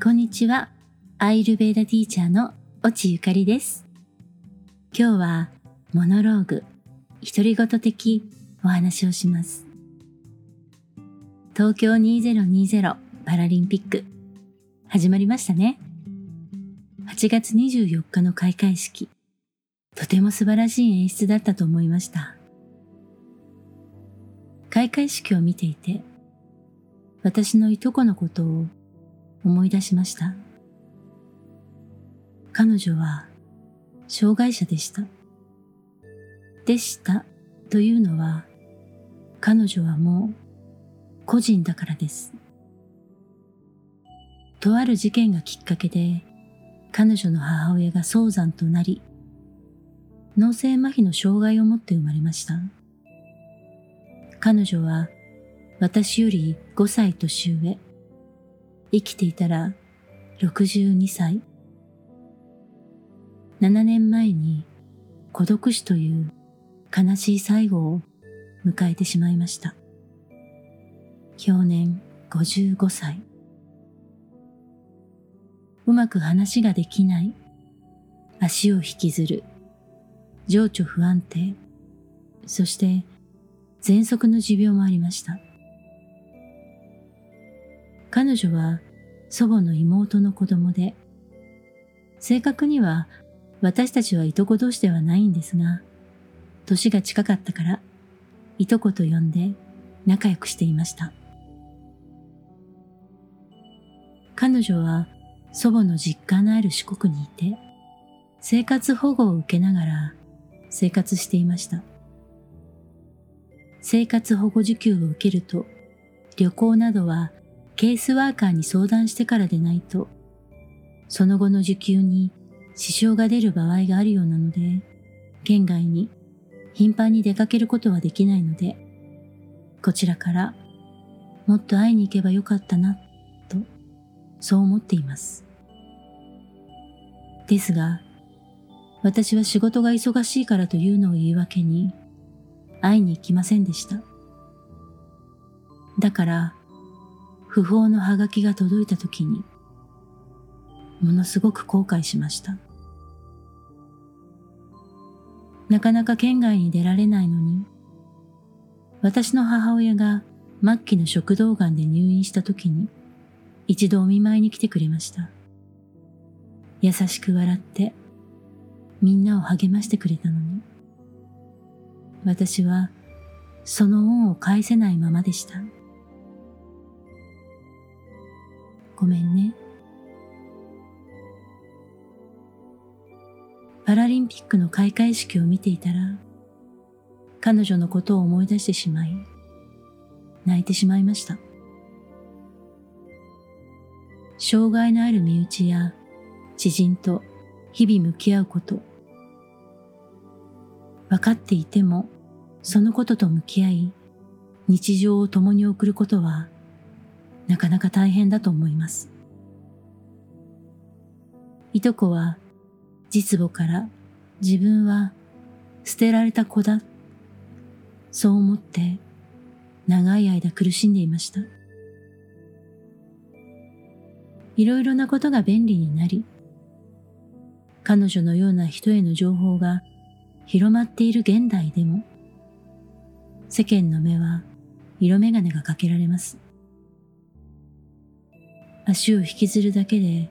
こんにちは。アイルベーダティーチャーの越智ゆかりです。今日はモノローグ、独り言的お話をします。東京2020パラリンピック始まりましたね。8月24日の開会式、とても素晴らしい演出だったと思いました。開会式を見ていて、私のいとこのことを思い出しました。彼女は障害者でした。でしたというのは彼女はもう個人だからです。とある事件がきっかけで彼女の母親が早産となり脳性麻痺の障害を持って生まれました。彼女は私より5歳年上。生きていたら62歳。7年前に孤独死という悲しい最後を迎えてしまいました。去年55歳。うまく話ができない。足を引きずる。情緒不安定。そして喘息の持病もありました。彼女は祖母の妹の子供で、正確には私たちはいとこ同士ではないんですが、年が近かったから、いとこと呼んで仲良くしていました。彼女は祖母の実家のある四国にいて、生活保護を受けながら生活していました。生活保護受給を受けると、旅行などはケースワーカーに相談してからでないと、その後の受給に支障が出る場合があるようなので、県外に頻繁に出かけることはできないので、こちらからもっと会いに行けばよかったな、と、そう思っています。ですが、私は仕事が忙しいからというのを言い訳に、会いに行きませんでした。だから、不法のハガキが届いた時に、ものすごく後悔しました。なかなか県外に出られないのに、私の母親が末期の食道癌で入院した時に、一度お見舞いに来てくれました。優しく笑って、みんなを励ましてくれたのに、私はその恩を返せないままでした。ごめんね。パラリンピックの開会式を見ていたら、彼女のことを思い出してしまい、泣いてしまいました。障害のある身内や知人と日々向き合うこと、分かっていてもそのことと向き合い、日常を共に送ることはなかなか大変だと思います。いとこは実母から自分は捨てられた子だ。そう思って長い間苦しんでいました。いろいろなことが便利になり、彼女のような人への情報が広まっている現代でも、世間の目は色眼鏡がかけられます。足を引きずるだけで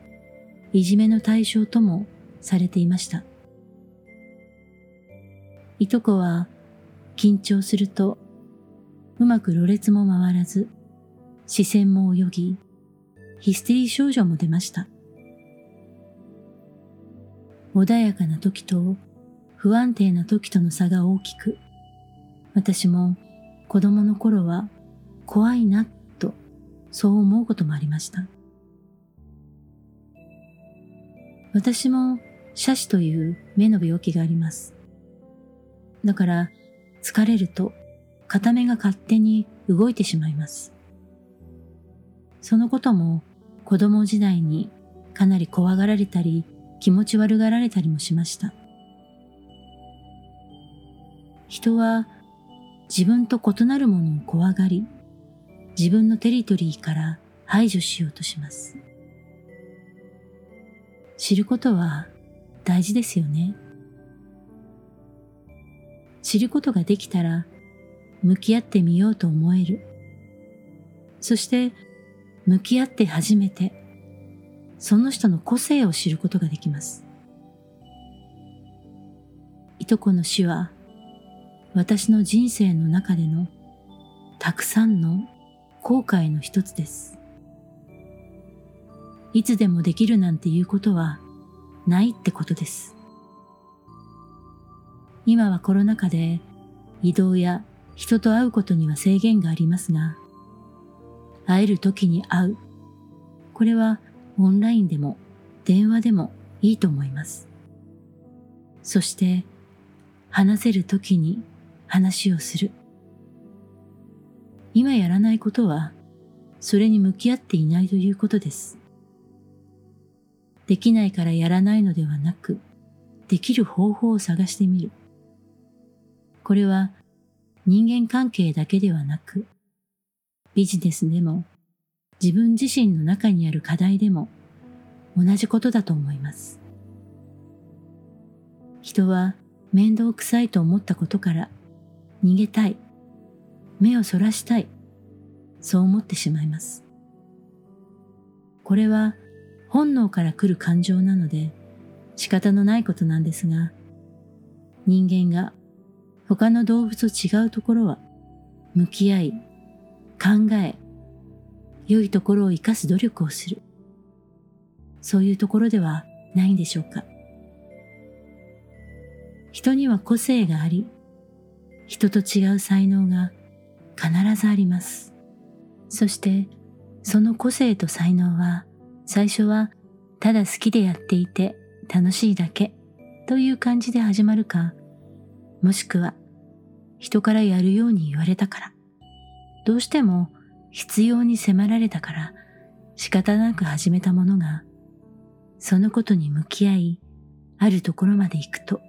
いじめの対象ともされていました。いとこは緊張するとうまくろれつも回らず視線も泳ぎヒステリー症状も出ました。穏やかな時と不安定な時との差が大きく私も子供の頃は怖いなとそう思うこともありました。私も斜視という目の病気があります。だから疲れると片目が勝手に動いてしまいます。そのことも子供時代にかなり怖がられたり気持ち悪がられたりもしました。人は自分と異なるものを怖がり、自分のテリトリーから排除しようとします。知ることは大事ですよね。知ることができたら向き合ってみようと思える。そして向き合って初めてその人の個性を知ることができます。いとこの死は私の人生の中でのたくさんの後悔の一つです。いつでもできるなんていうことはないってことです。今はコロナ禍で移動や人と会うことには制限がありますが、会える時に会う。これはオンラインでも電話でもいいと思います。そして話せる時に話をする。今やらないことはそれに向き合っていないということです。できないからやらないのではなく、できる方法を探してみる。これは人間関係だけではなく、ビジネスでも自分自身の中にある課題でも同じことだと思います。人は面倒くさいと思ったことから逃げたい、目をそらしたい、そう思ってしまいます。これは本能から来る感情なので仕方のないことなんですが、人間が他の動物と違うところは向き合い、考え、良いところを生かす努力をする。そういうところではないんでしょうか。人には個性があり、人と違う才能が必ずあります。そしてその個性と才能は最初はただ好きでやっていて楽しいだけという感じで始まるか、もしくは人からやるように言われたから、どうしても必要に迫られたから仕方なく始めたものが、そのことに向き合い、あるところまで行くと、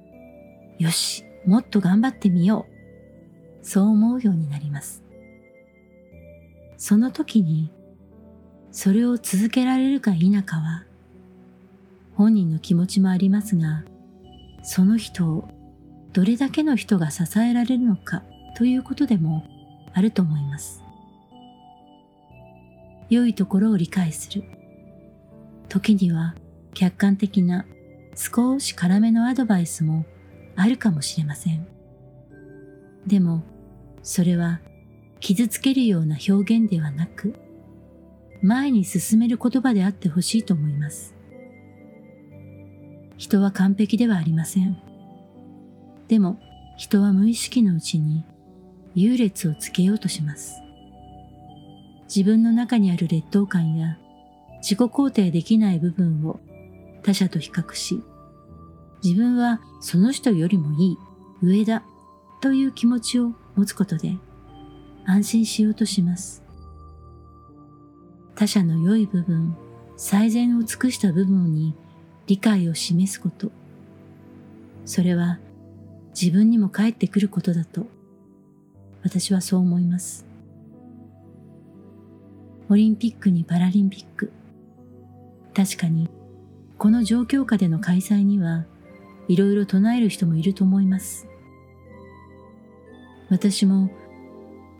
よし、もっと頑張ってみよう。そう思うようになります。その時にそれを続けられるか否かは本人の気持ちもありますがその人をどれだけの人が支えられるのかということでもあると思います。良いところを理解する。時には客観的な少し辛めのアドバイスもあるかもしれません。でもそれは傷つけるような表現ではなく、前に進める言葉であってほしいと思います。人は完璧ではありません。でも、人は無意識のうちに優劣をつけようとします。自分の中にある劣等感や自己肯定できない部分を他者と比較し、自分はその人よりもいい、上だという気持ちを持つことで安心しようとします。他者の良い部分、最善を尽くした部分に理解を示すこと。それは自分にも返ってくることだと、私はそう思います。オリンピックにパラリンピック。確かに、この状況下での開催には、いろいろ唱える人もいると思います。私も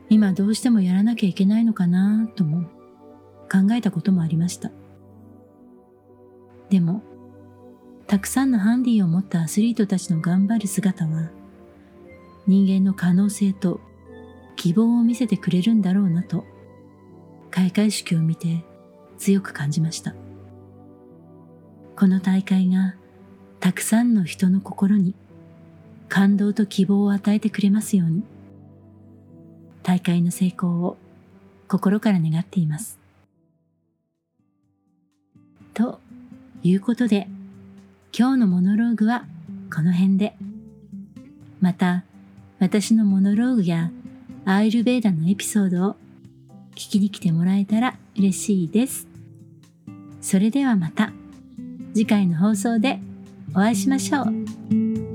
今どうしてもやらなきゃいけないのかなとも考えたこともありました。でも、たくさんのハンディを持ったアスリートたちの頑張る姿は、人間の可能性と希望を見せてくれるんだろうなと、開会式を見て強く感じました。この大会がたくさんの人の心に感動と希望を与えてくれますように。大会の成功を心から願っています。ということで、今日のモノローグはこの辺で。また、私のモノローグやアイルベーダのエピソードを聞きに来てもらえたら嬉しいです。それではまた次回の放送でお会いしましょう。